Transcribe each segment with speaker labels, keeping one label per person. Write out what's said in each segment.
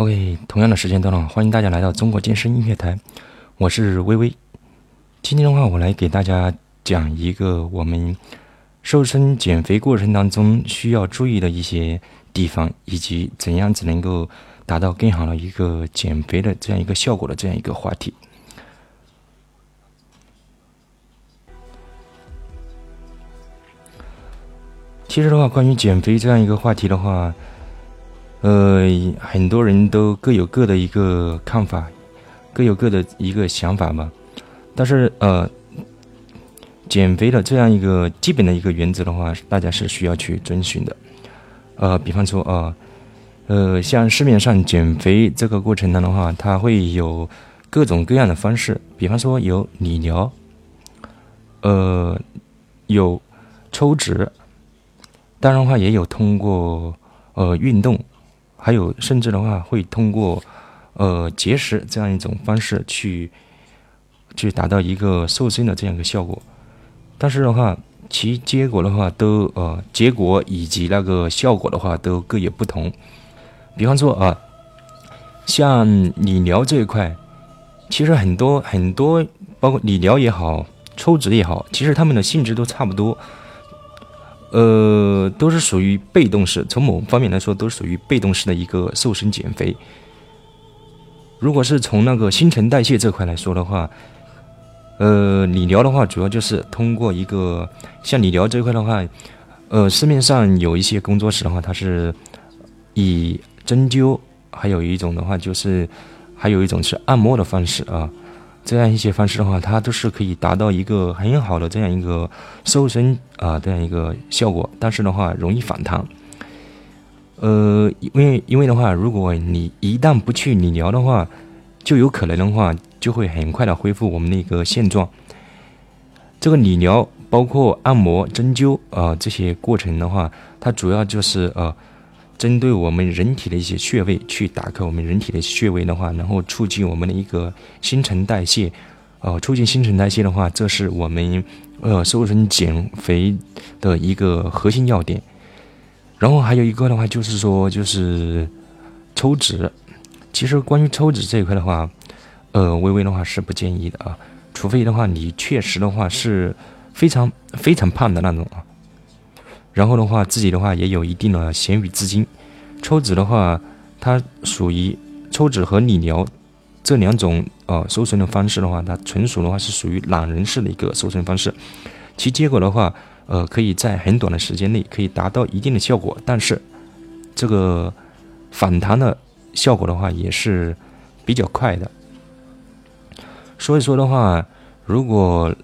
Speaker 1: OK，同样的时间段了，欢迎大家来到中国健身音乐台，我是微微。今天的话，我来给大家讲一个我们瘦身减肥过程当中需要注意的一些地方，以及怎样子能够达到更好的一个减肥的这样一个效果的这样一个话题。其实的话，关于减肥这样一个话题的话，呃，很多人都各有各的一个看法，各有各的一个想法吧。但是，呃，减肥的这样一个基本的一个原则的话，大家是需要去遵循的。呃，比方说，啊，呃，像市面上减肥这个过程当中的话，它会有各种各样的方式。比方说，有理疗，呃，有抽脂。当然话，也有通过呃运动，还有甚至的话会通过呃节食这样一种方式去去达到一个瘦身的这样一个效果。但是的话，其结果的话都呃结果以及那个效果的话都各有不同。比方说啊，像理疗这一块，其实很多很多，包括理疗也好，抽脂也好，其实他们的性质都差不多。呃，都是属于被动式，从某方面来说，都是属于被动式的一个瘦身减肥。如果是从那个新陈代谢这块来说的话，呃，理疗的话，主要就是通过一个像理疗这一块的话，呃，市面上有一些工作室的话，它是以针灸，还有一种的话就是，还有一种是按摩的方式啊。这样一些方式的话，它都是可以达到一个很好的这样一个瘦身啊这样一个效果，但是的话容易反弹。呃，因为因为的话，如果你一旦不去理疗的话，就有可能的话就会很快的恢复我们那个现状。这个理疗包括按摩、针灸啊这些过程的话，它主要就是呃。针对我们人体的一些穴位去打开我们人体的穴位的话，然后促进我们的一个新陈代谢，呃，促进新陈代谢的话，这是我们呃瘦身减肥的一个核心要点。然后还有一个的话，就是说就是抽脂。其实关于抽脂这一块的话，呃，微微的话是不建议的啊，除非的话你确实的话是非常非常胖的那种啊。然后的话，自己的话也有一定的闲余资金，抽脂的话，它属于抽脂和理疗这两种呃瘦身的方式的话，它纯属的话是属于懒人式的一个瘦身方式，其结果的话，呃，可以在很短的时间内可以达到一定的效果，但是这个反弹的效果的话也是比较快的。所以说的话，如果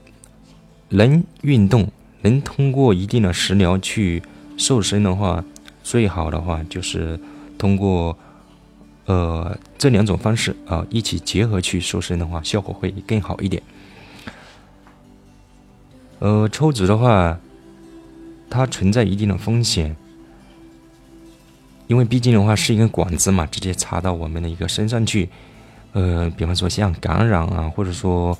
Speaker 1: 能运动。能通过一定的食疗去瘦身的话，最好的话就是通过呃这两种方式啊一起结合去瘦身的话，效果会更好一点。呃，抽脂的话，它存在一定的风险，因为毕竟的话是一根管子嘛，直接插到我们的一个身上去，呃，比方说像感染啊，或者说。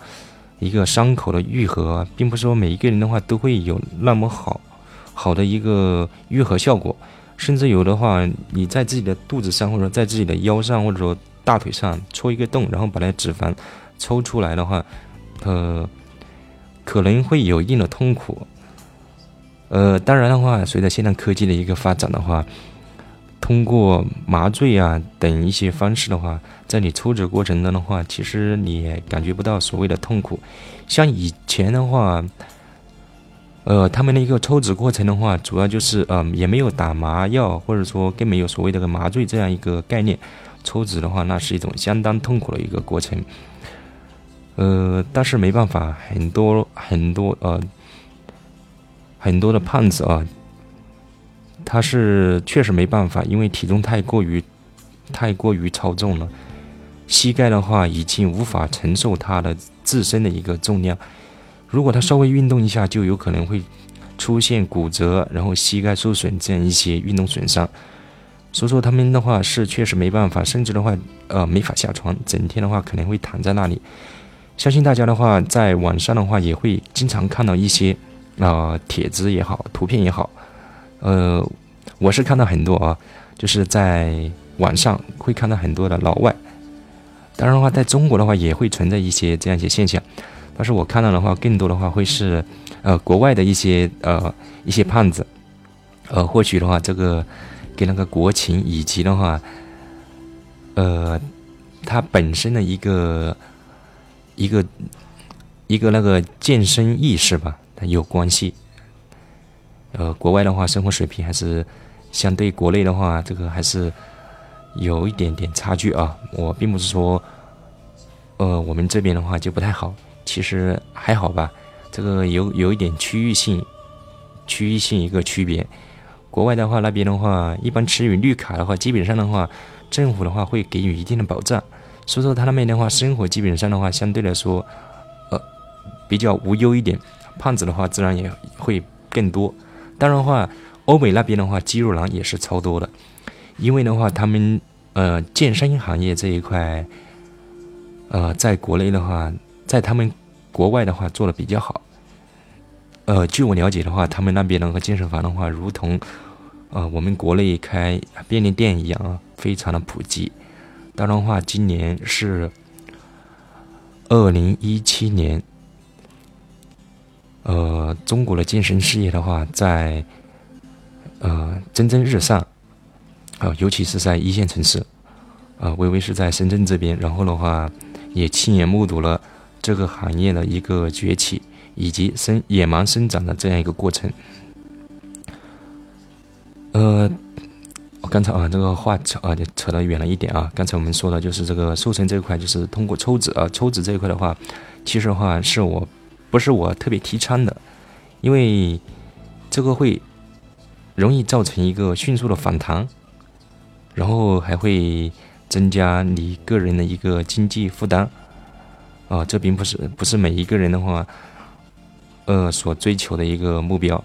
Speaker 1: 一个伤口的愈合，并不是说每一个人的话都会有那么好好的一个愈合效果，甚至有的话，你在自己的肚子上，或者在自己的腰上，或者说大腿上戳一个洞，然后把那脂肪抽出来的话，呃，可能会有一定的痛苦。呃，当然的话，随着现代科技的一个发展的话。通过麻醉啊等一些方式的话，在你抽脂过程中的话，其实你也感觉不到所谓的痛苦。像以前的话，呃，他们的一个抽脂过程的话，主要就是呃，也没有打麻药，或者说更没有所谓的麻醉这样一个概念。抽脂的话，那是一种相当痛苦的一个过程。呃，但是没办法，很多很多呃，很多的胖子啊。他是确实没办法，因为体重太过于太过于超重了，膝盖的话已经无法承受他的自身的一个重量。如果他稍微运动一下，就有可能会出现骨折，然后膝盖受损这样一些运动损伤。所以说他们的话是确实没办法，甚至的话呃没法下床，整天的话可能会躺在那里。相信大家的话在网上的话也会经常看到一些啊帖子也好，图片也好。呃，我是看到很多啊，就是在网上会看到很多的老外。当然的话，在中国的话也会存在一些这样一些现象，但是我看到的话，更多的话会是呃国外的一些呃一些胖子，呃或许的话这个跟那个国情以及的话，呃他本身的一个一个一个那个健身意识吧，它有关系。呃，国外的话生活水平还是相对国内的话，这个还是。有一点点差距啊，我并不是说，呃，我们这边的话就不太好，其实还好吧。这个有有一点区域性，区域性一个区别。国外的话，那边的话，一般持有绿卡的话，基本上的话，政府的话会给予一定的保障，所以说他那边的话，生活基本上的话，相对来说，呃，比较无忧一点。胖子的话，自然也会更多。当然的话，欧美那边的话，肌肉男也是超多的。因为的话，他们呃健身行业这一块，呃，在国内的话，在他们国外的话做的比较好。呃，据我了解的话，他们那边那个健身房的话，如同呃我们国内开便利店一样啊，非常的普及。当然的话，今年是二零一七年，呃，中国的健身事业的话，在呃蒸蒸日上。啊，尤其是在一线城市，啊，微微是在深圳这边，然后的话，也亲眼目睹了这个行业的一个崛起以及生野蛮生长的这样一个过程。呃，我刚才啊，这个话扯啊，就扯得远了一点啊。刚才我们说的就是这个瘦身这一块，就是通过抽脂啊，抽脂这一块的话，其实的话是我不是我特别提倡的，因为这个会容易造成一个迅速的反弹。然后还会增加你个人的一个经济负担，啊，这并不是不是每一个人的话，呃，所追求的一个目标。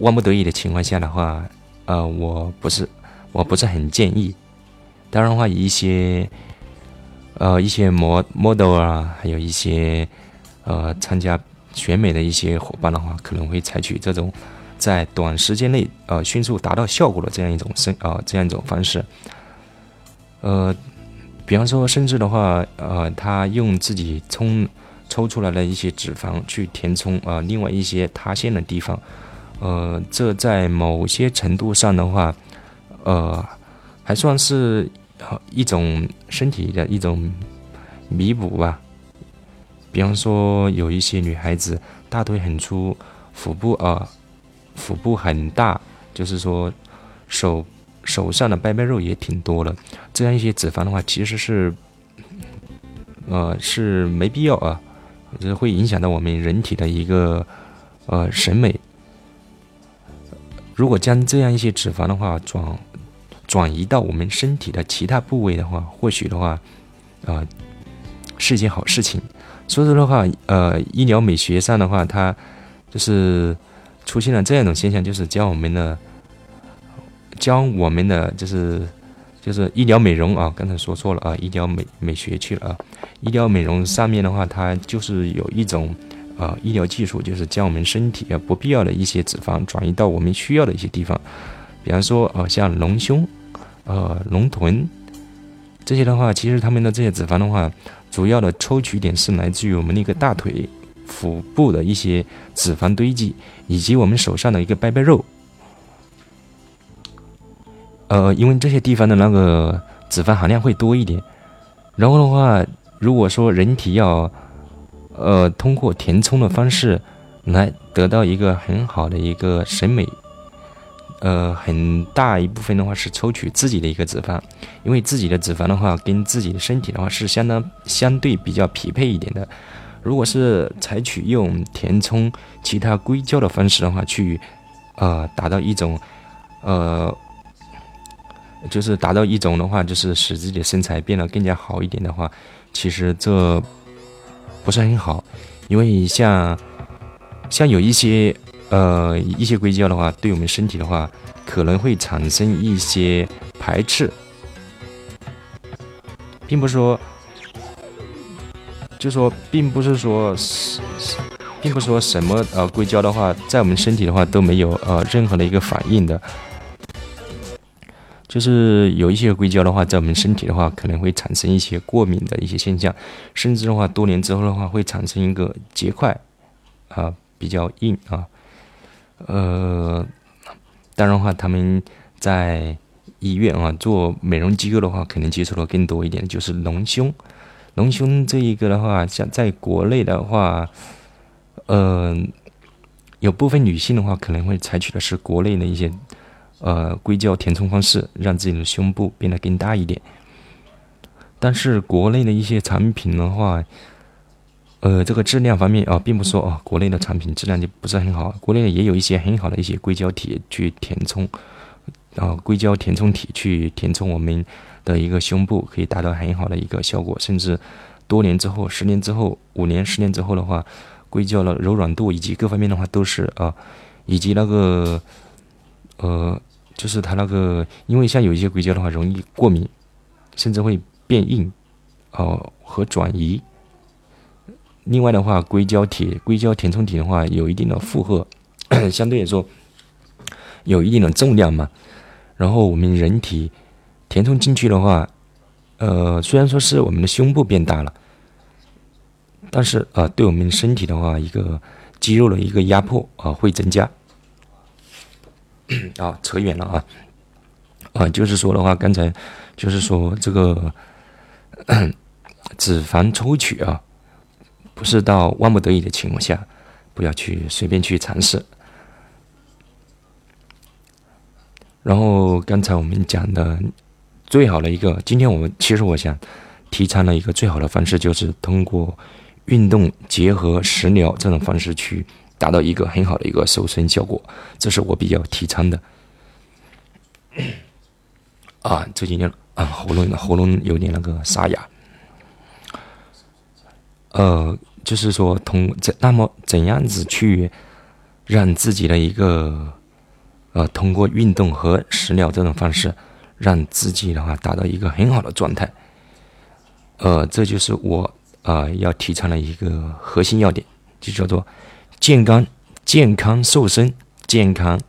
Speaker 1: 万不得已的情况下的话，呃，我不是我不是很建议。当然的话，一些呃一些模 model 啊，还有一些呃参加选美的一些伙伴的话，可能会采取这种。在短时间内，呃，迅速达到效果的这样一种生啊，这样一种方式，呃，比方说，甚至的话，呃，他用自己充抽出来的一些脂肪去填充啊，另外一些塌陷的地方，呃，这在某些程度上的话，呃，还算是一种身体的一种弥补吧。比方说，有一些女孩子大腿很粗，腹部啊。腹部很大，就是说手手上的拜拜肉也挺多的，这样一些脂肪的话，其实是呃是没必要啊，这会影响到我们人体的一个呃审美。如果将这样一些脂肪的话转转移到我们身体的其他部位的话，或许的话啊是一件好事情。所以说的话，呃，医疗美学上的话，它就是。出现了这样一种现象，就是将我们的将我们的就是就是医疗美容啊，刚才说错了啊，医疗美美学去了啊。医疗美容上面的话，它就是有一种啊医疗技术，就是将我们身体啊不必要的一些脂肪转移到我们需要的一些地方，比方说啊像隆胸、呃隆臀这些的话，其实他们的这些脂肪的话，主要的抽取点是来自于我们的一个大腿。腹部的一些脂肪堆积，以及我们手上的一个拜拜肉，呃，因为这些地方的那个脂肪含量会多一点。然后的话，如果说人体要，呃，通过填充的方式来得到一个很好的一个审美，呃，很大一部分的话是抽取自己的一个脂肪，因为自己的脂肪的话跟自己的身体的话是相当相对比较匹配一点的。如果是采取用填充其他硅胶的方式的话，去，呃，达到一种，呃，就是达到一种的话，就是使自己的身材变得更加好一点的话，其实这不是很好，因为像像有一些呃一些硅胶的话，对我们身体的话，可能会产生一些排斥，并不是说。就说，并不是说，并不是说什么呃硅胶的话，在我们身体的话都没有呃任何的一个反应的。就是有一些硅胶的话，在我们身体的话，可能会产生一些过敏的一些现象，甚至的话，多年之后的话，会产生一个结块，啊，比较硬啊。呃，当然的话，他们在医院啊做美容机构的话，可能接触的更多一点，就是隆胸。隆胸这一个的话，像在国内的话，呃，有部分女性的话，可能会采取的是国内的一些。呃，硅胶填充方式让自己的胸部变得更大一点。但是国内的一些产品的话，呃，这个质量方面啊，并不说啊，国内的产品质量就不是很好。国内也有一些很好的一些硅胶体去填充，啊，硅胶填充体去填充我们的一个胸部，可以达到很好的一个效果。甚至多年之后、十年之后、五年、十年之后的话，硅胶的柔软度以及各方面的话都是啊，以及那个呃。就是它那个，因为像有一些硅胶的话，容易过敏，甚至会变硬，哦和转移。另外的话，硅胶体、硅胶填充体的话，有一定的负荷，相对来说有一定的重量嘛。然后我们人体填充进去的话，呃，虽然说是我们的胸部变大了，但是啊，对我们身体的话，一个肌肉的一个压迫啊会增加。啊，扯远了啊！啊，就是说的话，刚才就是说这个 脂肪抽取啊，不是到万不得已的情况下，不要去随便去尝试。然后刚才我们讲的最好的一个，今天我们其实我想提倡的一个最好的方式，就是通过运动结合食疗这种方式去。达到一个很好的一个瘦身效果，这是我比较提倡的。啊，最近啊喉咙喉咙有点那个沙哑。呃，就是说通怎那么怎样子去让自己的一个呃通过运动和食疗这种方式，让自己的话达到一个很好的状态。呃，这就是我啊要提倡的一个核心要点，就叫做。健康、健康瘦身、健康、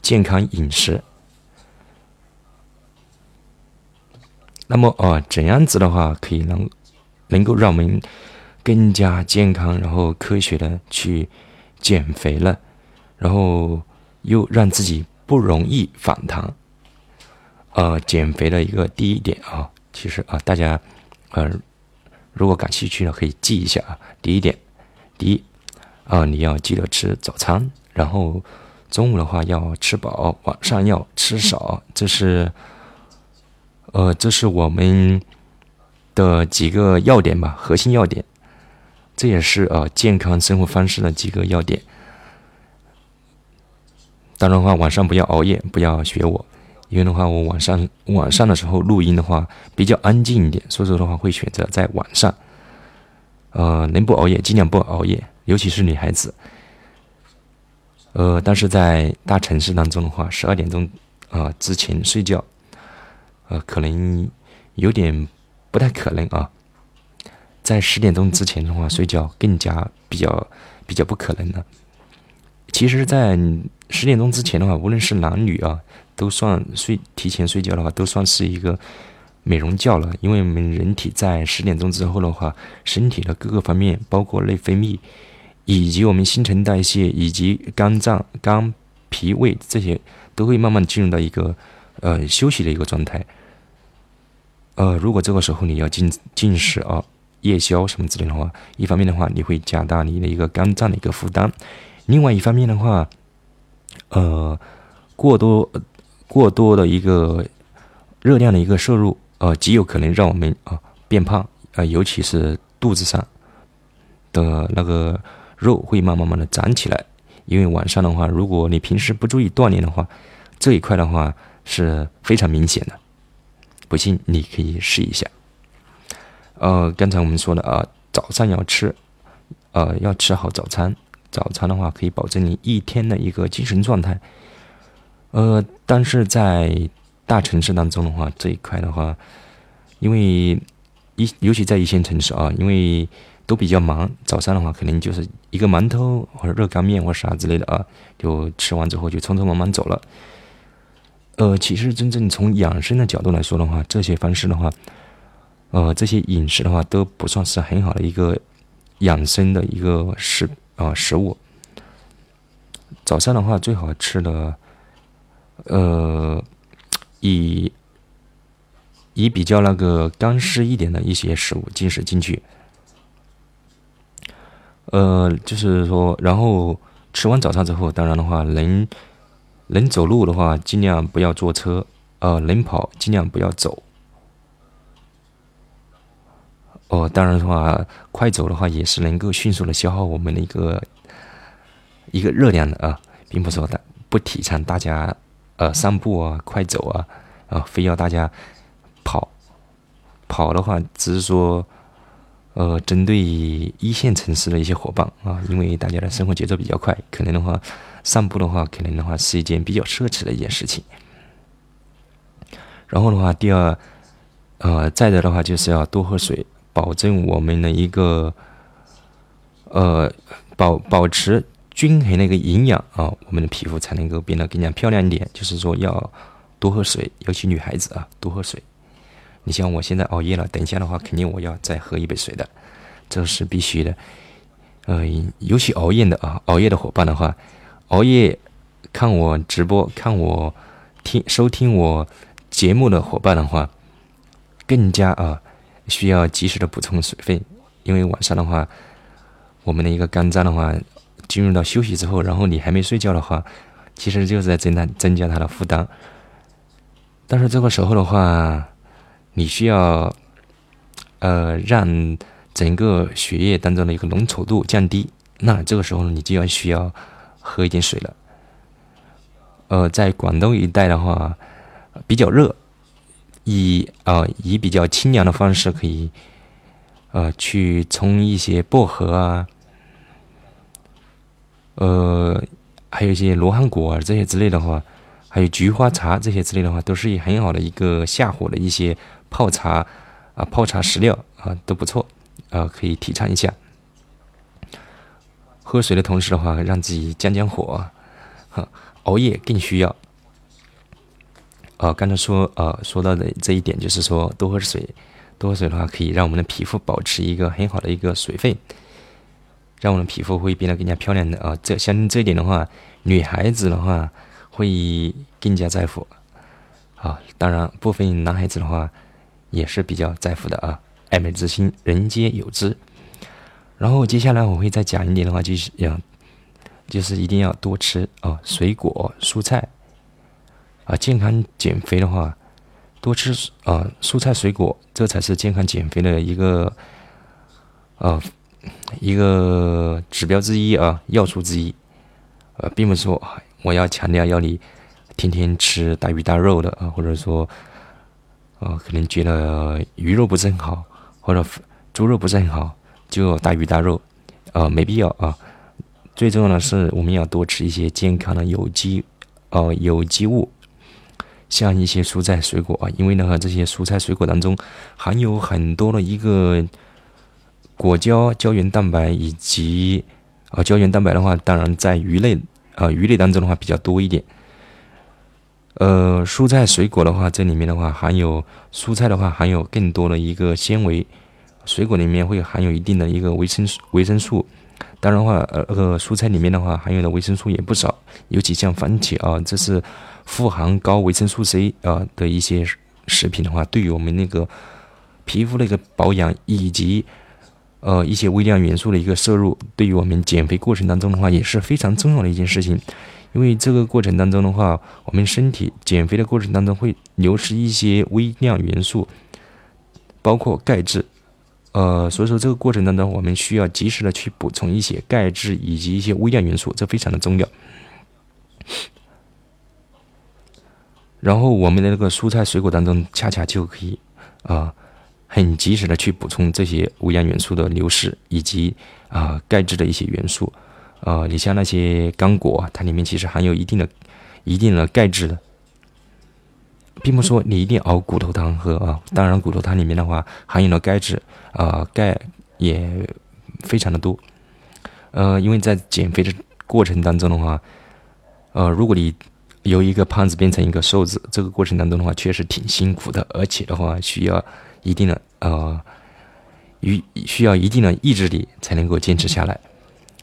Speaker 1: 健康饮食。那么啊，怎样子的话可以能能够让我们更加健康，然后科学的去减肥了，然后又让自己不容易反弹？呃，减肥的一个第一点啊，其实啊，大家呃，如果感兴趣的可以记一下啊。第一点，第一。啊，你要记得吃早餐，然后中午的话要吃饱，晚上要吃少，这是，呃，这是我们的几个要点吧，核心要点，这也是呃健康生活方式的几个要点。当然的话，晚上不要熬夜，不要学我，因为的话，我晚上晚上的时候录音的话比较安静一点，所以说的话会选择在晚上，呃，能不熬夜尽量不熬夜。尤其是女孩子，呃，但是在大城市当中的话，十二点钟啊之前睡觉，呃，可能有点不太可能啊。在十点钟之前的话，睡觉更加比较比较不可能了。其实，在十点钟之前的话，无论是男女啊，都算睡提前睡觉的话，都算是一个。美容觉了，因为我们人体在十点钟之后的话，身体的各个方面，包括内分泌，以及我们新陈代谢，以及肝脏、肝、脾胃这些，都会慢慢进入到一个呃休息的一个状态。呃，如果这个时候你要进进食啊，夜宵什么之类的话，一方面的话你会加大你的一个肝脏的一个负担，另外一方面的话，呃，过多过多的一个热量的一个摄入。呃，极有可能让我们啊变胖啊，尤其是肚子上的那个肉会慢慢慢的长起来。因为晚上的话，如果你平时不注意锻炼的话，这一块的话是非常明显的。不信你可以试一下。呃，刚才我们说的啊，早上要吃，呃，要吃好早餐。早餐的话可以保证你一天的一个精神状态。呃，但是在大城市当中的话，这一块的话，因为一尤其在一线城市啊，因为都比较忙，早上的话可能就是一个馒头或者热干面或啥之类的啊，就吃完之后就匆匆忙忙走了。呃，其实真正从养生的角度来说的话，这些方式的话，呃，这些饮食的话都不算是很好的一个养生的一个食啊食物。早上的话，最好吃的，呃，以以比较那个干湿一点的一些食物进食进去。呃，就是说，然后吃完早餐之后，当然的话，能能走路的话，尽量不要坐车；呃，能跑，尽量不要走。哦，当然的话，快走的话也是能够迅速的消耗我们的一个。一个热量的啊，并不是说大不提倡大家呃散步啊、快走啊，啊，非要大家跑跑的话，只是说呃针对一线城市的一些伙伴啊，因为大家的生活节奏比较快，可能的话散步的话，可能的话是一件比较奢侈的一件事情。然后的话，第二呃再者的话，就是要多喝水，保证我们的一个呃保保持。均衡的一个营养啊，我们的皮肤才能够变得更加漂亮一点。就是说要多喝水，尤其女孩子啊，多喝水。你像我现在熬夜了，等一下的话，肯定我要再喝一杯水的，这是必须的。呃，尤其熬夜的啊，熬夜的伙伴的话，熬夜看我直播、看我听收听我节目的伙伴的话，更加啊需要及时的补充水分，因为晚上的话，我们的一个肝脏的话。进入到休息之后，然后你还没睡觉的话，其实就是在增大增加它的负担。但是这个时候的话，你需要呃让整个血液当中的一个浓稠度降低，那这个时候你就要需要喝一点水了。呃，在广东一带的话比较热，以啊以比较清凉的方式可以呃去冲一些薄荷啊。呃，还有一些罗汉果啊这些之类的话，还有菊花茶这些之类的话，都是很好的一个下火的一些泡茶啊，泡茶食料啊都不错啊，可以提倡一下。喝水的同时的话，让自己降降火，哈，熬夜更需要。好，刚才说啊说到的这一点就是说，多喝水，多喝水的话，可以让我们的皮肤保持一个很好的一个水分。让我们的皮肤会变得更加漂亮的啊！这像这一点的话，女孩子的话会更加在乎啊。当然，部分男孩子的话也是比较在乎的啊。爱美之心，人皆有之。然后接下来我会再讲一点的话，就是要就是一定要多吃啊水果、蔬菜啊。健康减肥的话，多吃啊蔬菜水果，这才是健康减肥的一个啊。一个指标之一啊，要素之一，呃，并不是说我要强调要你天天吃大鱼大肉的啊，或者说，啊，可能觉得鱼肉不是很好，或者猪肉不是很好，就大鱼大肉，呃，没必要啊。最重要的是，我们要多吃一些健康的有机，呃，有机物，像一些蔬菜水果啊，因为呢，这些蔬菜水果当中含有很多的一个。果胶、胶原蛋白以及啊，胶原蛋白的话，当然在鱼类啊，鱼类当中的话比较多一点。呃，蔬菜水果的话，这里面的话含有蔬菜的话含有更多的一个纤维，水果里面会含有一定的一个维生素维生素。当然的话，呃，那个蔬菜里面的话含有的维生素也不少，尤其像番茄啊，这是富含高维生素 C 啊的一些食品的话，对于我们那个皮肤的一个保养以及呃，一些微量元素的一个摄入，对于我们减肥过程当中的话，也是非常重要的一件事情。因为这个过程当中的话，我们身体减肥的过程当中会流失一些微量元素，包括钙质。呃，所以说这个过程当中，我们需要及时的去补充一些钙质以及一些微量元素，这非常的重要。然后我们的那个蔬菜水果当中，恰恰就可以啊。很及时的去补充这些微量元素的流失，以及啊钙质的一些元素，呃，你像那些干果，它里面其实含有一定的、一定的钙质的，并不说你一定熬骨头汤喝啊。当然，骨头汤里面的话含有的钙质啊钙也非常的多，呃，因为在减肥的过程当中的话，呃，如果你由一个胖子变成一个瘦子，这个过程当中的话，确实挺辛苦的，而且的话需要一定的呃，与需要一定的意志力才能够坚持下来。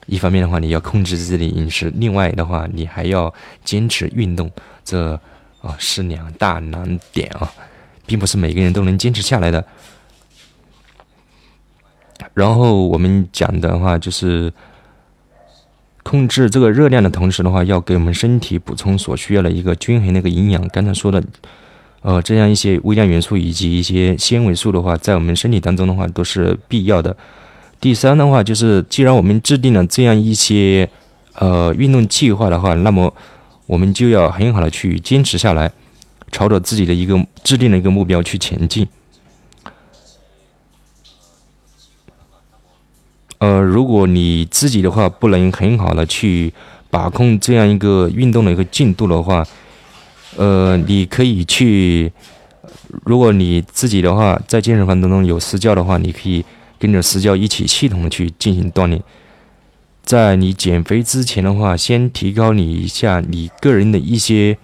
Speaker 1: 一方面的话，你要控制自己的饮食；另外的话，你还要坚持运动，这啊是两大难点啊，并不是每个人都能坚持下来的。然后我们讲的话就是控制这个热量的同时的话，要给我们身体补充所需要的一个均衡的一个营养。刚才说的，呃，这样一些微量元素以及一些纤维素的话，在我们身体当中的话都是必要的。第三的话就是，既然我们制定了这样一些呃运动计划的话，那么我们就要很好的去坚持下来，朝着自己的一个制定的一个目标去前进。呃，如果你自己的话不能很好的去把控这样一个运动的一个进度的话，呃，你可以去，如果你自己的话在健身房当中有私教的话，你可以。跟着私教一起系统的去进行锻炼，在你减肥之前的话，先提高你一下你个人的一些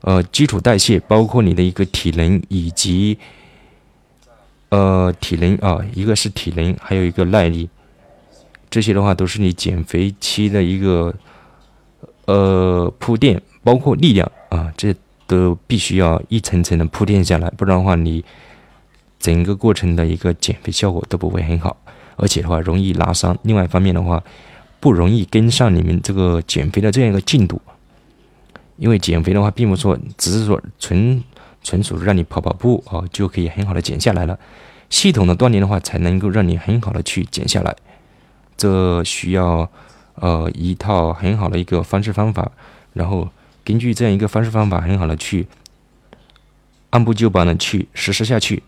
Speaker 1: 呃基础代谢，包括你的一个体能以及呃体能啊，一个是体能，还有一个耐力，这些的话都是你减肥期的一个呃铺垫，包括力量啊，这都必须要一层层的铺垫下来，不然的话你。整个过程的一个减肥效果都不会很好，而且的话容易拉伤。另外一方面的话，不容易跟上你们这个减肥的这样一个进度。因为减肥的话，并不说只是说纯纯属让你跑跑步啊就可以很好的减下来了。系统的锻炼的话，才能够让你很好的去减下来。这需要呃一套很好的一个方式方法，然后根据这样一个方式方法，很好的去按部就班的去实施下去。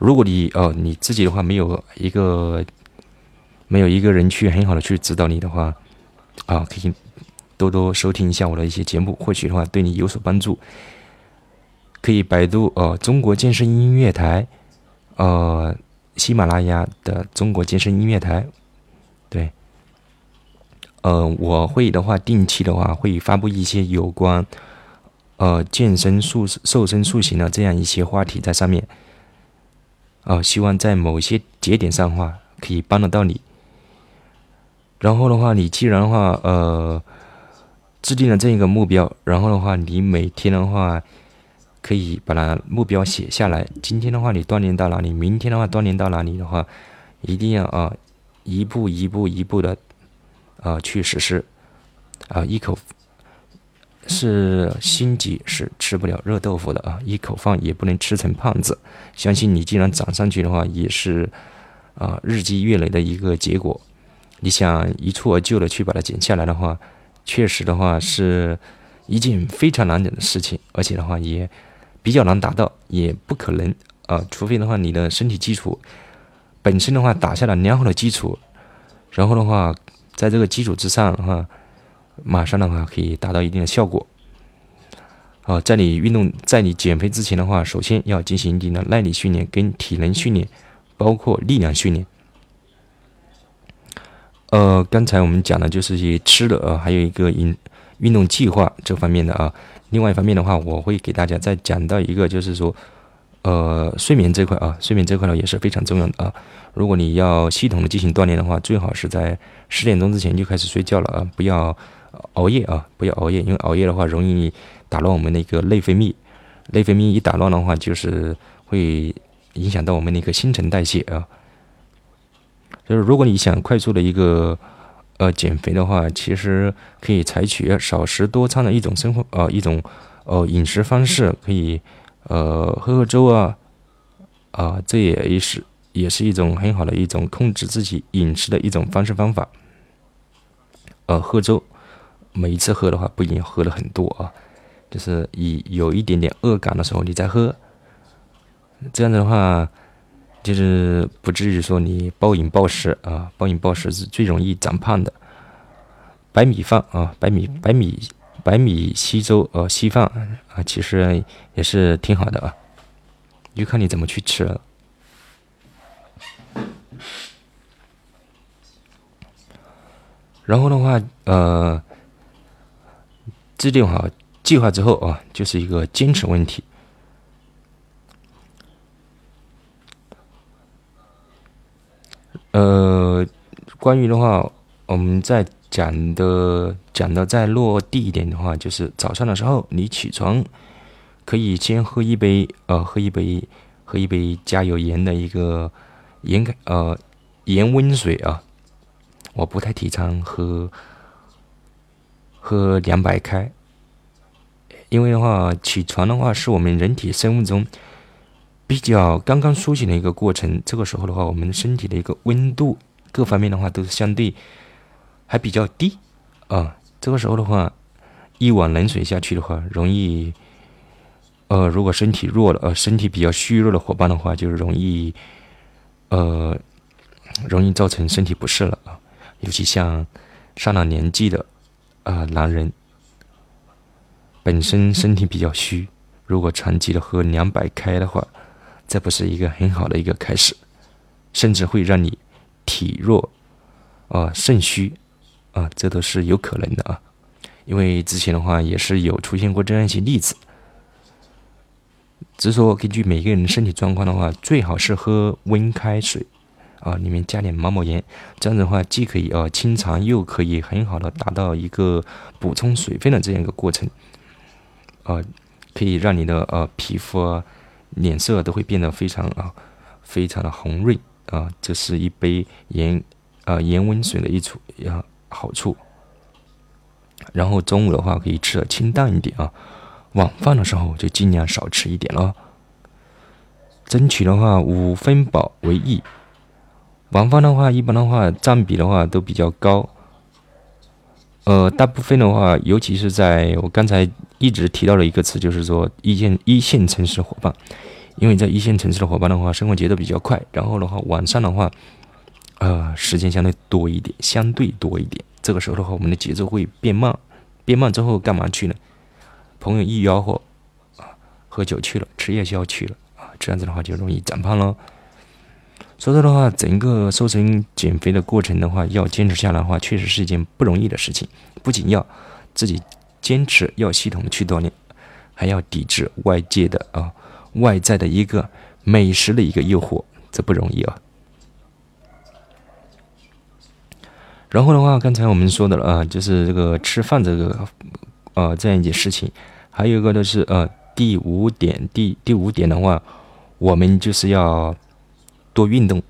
Speaker 1: 如果你哦你自己的话没有一个没有一个人去很好的去指导你的话，啊，可以多多收听一下我的一些节目，或许的话对你有所帮助。可以百度呃中国健身音乐台，呃喜马拉雅的中国健身音乐台，对，呃我会的话定期的话会发布一些有关呃健身塑瘦身塑形的这样一些话题在上面。啊，希望在某些节点上话，可以帮得到你。然后的话，你既然的话，呃，制定了这一个目标，然后的话，你每天的话，可以把它目标写下来。今天的话，你锻炼到哪里？明天的话，锻炼到哪里的话，一定要啊，一步一步一步的啊去实施，啊一口。是心急是吃不了热豆腐的啊！一口饭也不能吃成胖子。相信你既然长上去的话，也是啊日积月累的一个结果。你想一蹴而就的去把它减下来的话，确实的话是一件非常难的事情，而且的话也比较难达到，也不可能啊。除非的话你的身体基础本身的话打下了良好的基础，然后的话在这个基础之上哈。马上的话可以达到一定的效果。好，在你运动、在你减肥之前的话，首先要进行一定的耐力训练跟体能训练，包括力量训练。呃，刚才我们讲的就是一些吃的啊，还有一个运运动计划这方面的啊。另外一方面的话，我会给大家再讲到一个，就是说，呃，睡眠这块啊，睡眠这块呢也是非常重要的啊。如果你要系统的进行锻炼的话，最好是在十点钟之前就开始睡觉了啊，不要。熬夜啊，不要熬夜，因为熬夜的话容易打乱我们的一个内分泌，内分泌一打乱的话，就是会影响到我们的一个新陈代谢啊。就是如果你想快速的一个呃减肥的话，其实可以采取少食多餐的一种生活呃一种呃饮食方式，可以呃喝喝粥啊啊，这也是也是一种很好的一种控制自己饮食的一种方式方法。呃，喝粥。每一次喝的话，不一定喝的很多啊，就是以有一点点饿感的时候，你再喝，这样子的话，就是不至于说你暴饮暴食啊，暴饮暴食是最容易长胖的。白米饭啊，白米白米白米稀粥呃稀饭啊，其实也是挺好的啊，就看你怎么去吃了。然后的话，呃。制定好计划之后啊，就是一个坚持问题。呃，关于的话，我们在讲的讲的再落地一点的话，就是早上的时候你起床，可以先喝一杯呃，喝一杯喝一杯加有盐的一个盐呃盐温水啊。我不太提倡喝喝凉白开，因为的话，起床的话是我们人体生物钟比较刚刚苏醒的一个过程。这个时候的话，我们身体的一个温度各方面的话都是相对还比较低啊。这个时候的话，一碗冷水下去的话，容易呃，如果身体弱了呃，身体比较虚弱的伙伴的话，就容易呃，容易造成身体不适了啊。尤其像上了年纪的啊男人，本身身体比较虚，如果长期的喝凉白开的话，这不是一个很好的一个开始，甚至会让你体弱啊肾虚啊，这都是有可能的啊。因为之前的话也是有出现过这样一些例子，只是说根据每个人身体状况的话，最好是喝温开水。啊，里面加点毛毛盐，这样子的话，既可以啊清肠，又可以很好的达到一个补充水分的这样一个过程，啊，可以让你的呃皮肤啊、脸色都会变得非常啊、非常的红润啊，这是一杯盐啊盐温水的一处啊好处。然后中午的话可以吃的清淡一点啊，晚饭的时候就尽量少吃一点了，争取的话五分饱为宜。晚饭的话，一般的话占比的话都比较高。呃，大部分的话，尤其是在我刚才一直提到的一个词，就是说一线一线城市伙伴，因为在一线城市的伙伴的话，生活节奏比较快，然后的话晚上的话，呃，时间相对多一点，相对多一点。这个时候的话，我们的节奏会变慢，变慢之后干嘛去呢？朋友一吆喝，啊，喝酒去了，吃夜宵去了，啊，这样子的话就容易长胖了。所以说的话，整个瘦身减肥的过程的话，要坚持下来的话，确实是一件不容易的事情。不仅要自己坚持，要系统的去锻炼，还要抵制外界的啊外在的一个美食的一个诱惑，这不容易啊。然后的话，刚才我们说的了啊，就是这个吃饭这个呃这样一件事情，还有一个就是呃第五点，第第五点的话，我们就是要。多运动，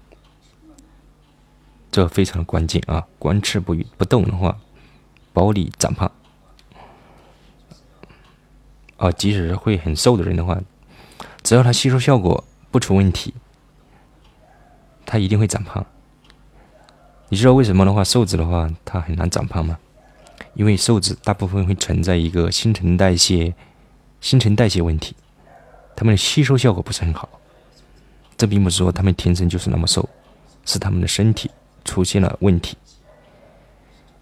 Speaker 1: 这非常的关键啊！光吃不不动的话，保你长胖。啊，即使是会很瘦的人的话，只要他吸收效果不出问题，他一定会长胖。你知道为什么的话，瘦子的话他很难长胖吗？因为瘦子大部分会存在一个新陈代谢、新陈代谢问题，他们的吸收效果不是很好。这并不是说他们天生就是那么瘦，是他们的身体出现了问题。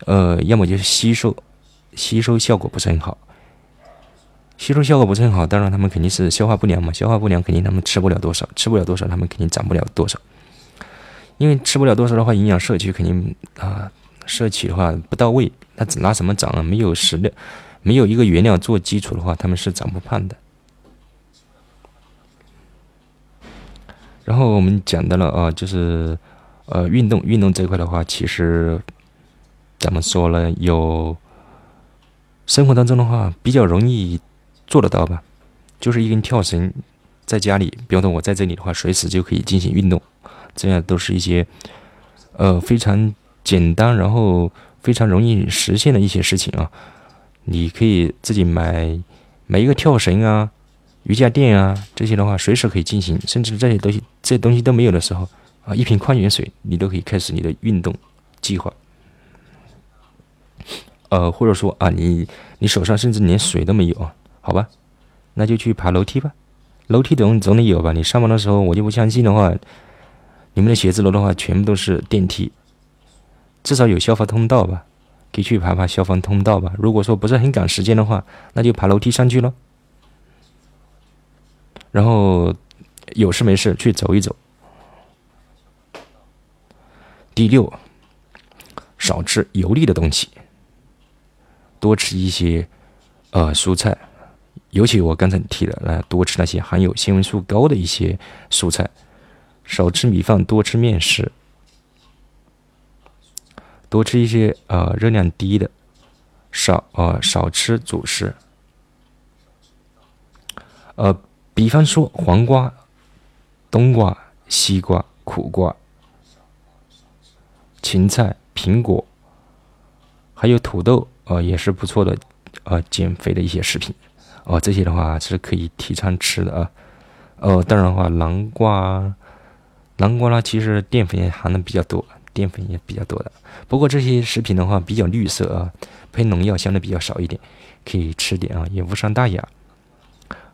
Speaker 1: 呃，要么就是吸收，吸收效果不是很好。吸收效果不是很好，当然他们肯定是消化不良嘛。消化不良肯定他们吃不了多少，吃不了多少，他们肯定长不了多少。因为吃不了多少的话，营养摄取肯定啊，摄取的话不到位，那拿什么长啊？没有食料，没有一个原料做基础的话，他们是长不胖的。然后我们讲到了啊，就是呃运动运动这块的话，其实怎么说呢？有生活当中的话比较容易做得到吧，就是一根跳绳，在家里，比方说我在这里的话，随时就可以进行运动，这样都是一些呃非常简单，然后非常容易实现的一些事情啊。你可以自己买买一个跳绳啊。瑜伽垫啊，这些的话随时可以进行，甚至这些东西这些东西都没有的时候啊，一瓶矿泉水你都可以开始你的运动计划。呃，或者说啊，你你手上甚至连水都没有，好吧，那就去爬楼梯吧。楼梯总总得有吧？你上班的时候，我就不相信的话，你们的写字楼的话全部都是电梯，至少有消防通道吧？可以去爬爬消防通道吧。如果说不是很赶时间的话，那就爬楼梯上去喽。然后有事没事去走一走。第六，少吃油腻的东西，多吃一些呃蔬菜，尤其我刚才提的，来多吃那些含有纤维素高的一些蔬菜，少吃米饭，多吃面食，多吃一些呃热量低的，少呃少吃主食。呃，比方说黄瓜、冬瓜、西瓜、苦瓜、芹菜、苹果，还有土豆，呃，也是不错的，呃，减肥的一些食品。哦，这些的话是可以提倡吃的啊。哦，当然的话，南瓜，南瓜呢，其实淀粉也含的比较多，淀粉也比较多的。不过这些食品的话比较绿色啊，喷农药相对比较少一点，可以吃点啊，也无伤大雅。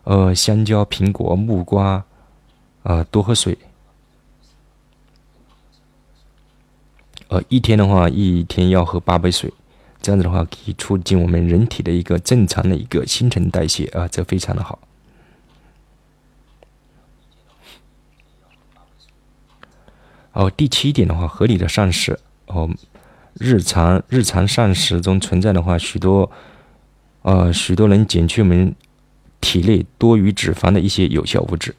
Speaker 1: 呃，香蕉、苹果、木瓜，呃，多喝水。呃，一天的话，一天要喝八杯水，这样子的话可以促进我们人体的一个正常的一个新陈代谢啊，这非常的好。哦，第七点的话，合理的膳食哦，日常日常膳食中存在的话，许多呃，许多能减去我们。体内多余脂肪的一些有效物质，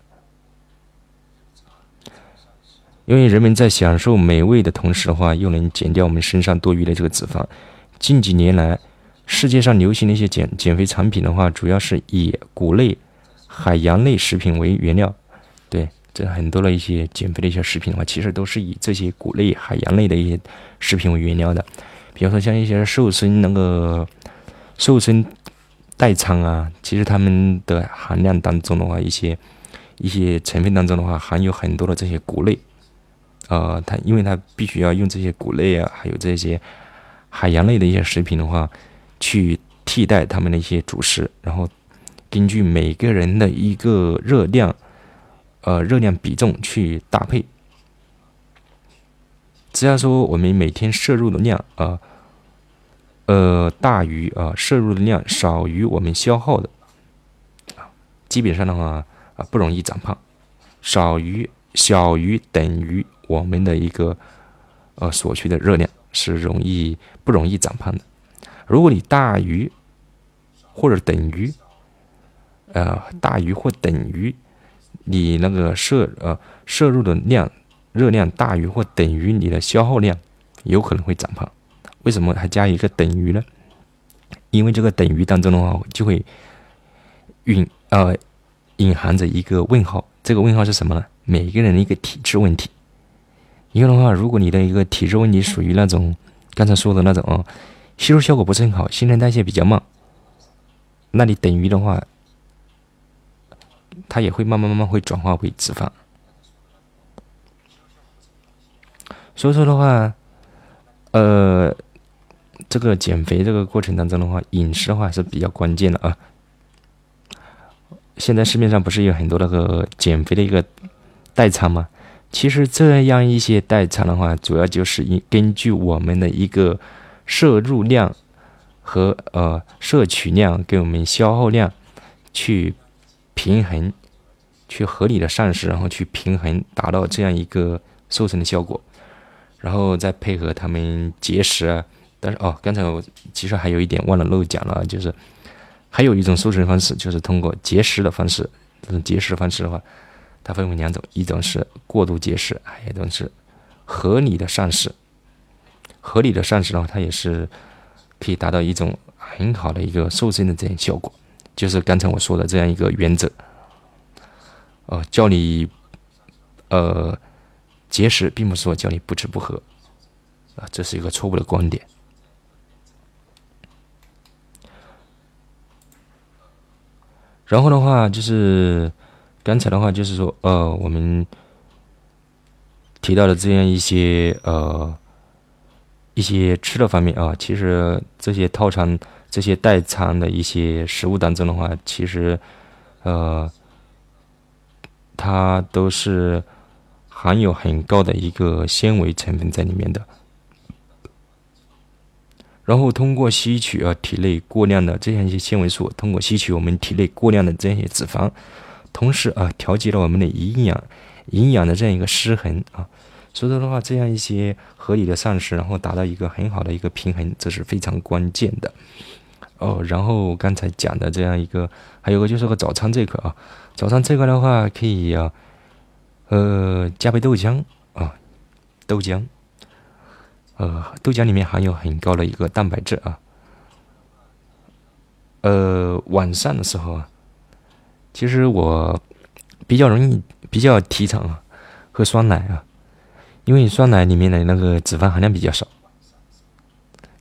Speaker 1: 因为人们在享受美味的同时的话，又能减掉我们身上多余的这个脂肪。近几年来，世界上流行的一些减减肥产品的话，主要是以谷类、海洋类食品为原料。对，这很多的一些减肥的一些食品的话，其实都是以这些谷类、海洋类的一些食品为原料的。比方说，像一些瘦身那个瘦身。代餐啊，其实它们的含量当中的话，一些一些成分当中的话，含有很多的这些谷类，呃，它因为它必须要用这些谷类啊，还有这些海洋类的一些食品的话，去替代它们的一些主食，然后根据每个人的一个热量，呃，热量比重去搭配。只要说我们每天摄入的量啊。呃，呃大于啊摄入的量少于我们消耗的啊，基本上的话啊不容易长胖，少于小于等于我们的一个呃所需的热量是容易不容易长胖的。如果你大于或者等于呃大于或等于你那个摄呃摄入的量热量大于或等于你的消耗量，有可能会长胖。为什么还加一个等于呢？因为这个等于当中的话，就会蕴呃隐含着一个问号。这个问号是什么呢？每一个人的一个体质问题。因为的话，如果你的一个体质问题属于那种刚才说的那种哦，吸收效果不是很好，新陈代谢比较慢，那你等于的话，它也会慢慢慢慢会转化为脂肪。所以说的话，呃。这个减肥这个过程当中的话，饮食的话是比较关键的啊。现在市面上不是有很多那个减肥的一个代餐吗？其实这样一些代餐的话，主要就是根根据我们的一个摄入量和呃摄取量跟我们消耗量去平衡，去合理的膳食，然后去平衡，达到这样一个瘦身的效果，然后再配合他们节食啊。但是哦，刚才我其实还有一点忘了漏讲了，就是还有一种瘦身方式，就是通过节食的方式。这种节食方式的话，它分为两种，一种是过度节食，还有一种是合理的膳食。合理的膳食的话，它也是可以达到一种很好的一个瘦身的这样效果。就是刚才我说的这样一个原则，呃，叫你呃节食，并不是说叫你不吃不喝啊，这是一个错误的观点。然后的话就是刚才的话就是说，呃，我们提到的这样一些呃一些吃的方面啊，其实这些套餐、这些代餐的一些食物当中的话，其实呃它都是含有很高的一个纤维成分在里面的。然后通过吸取啊体内过量的这样一些纤维素，通过吸取我们体内过量的这样一些脂肪，同时啊调节了我们的营养营养的这样一个失衡啊，所以说的话，这样一些合理的膳食，然后达到一个很好的一个平衡，这是非常关键的。哦，然后刚才讲的这样一个，还有个就是个早餐这块啊，早餐这块的话可以啊，呃，加杯豆浆啊，豆浆，呃，豆浆里面含有很高的一个蛋白质啊，呃，晚上的时候啊，其实我比较容易比较提倡啊，喝酸奶啊，因为酸奶里面的那个脂肪含量比较少。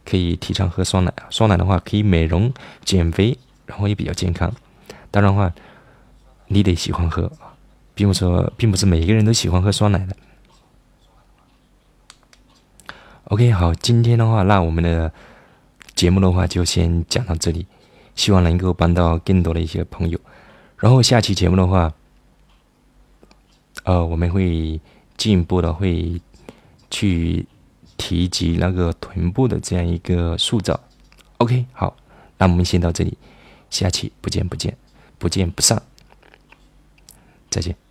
Speaker 1: 可以提倡喝酸奶啊，酸奶的话可以美容减肥，然后也比较健康。当然的话，你得喜欢喝，并不说并不是每一个人都喜欢喝酸奶的。OK，好，今天的话，那我们的节目的话就先讲到这里，希望能够帮到更多的一些朋友。然后下期节目的话，呃，我们会进一步的会去。提及那个臀部的这样一个塑造，OK，好，那我们先到这里，下期不见不见，不见不散，再见。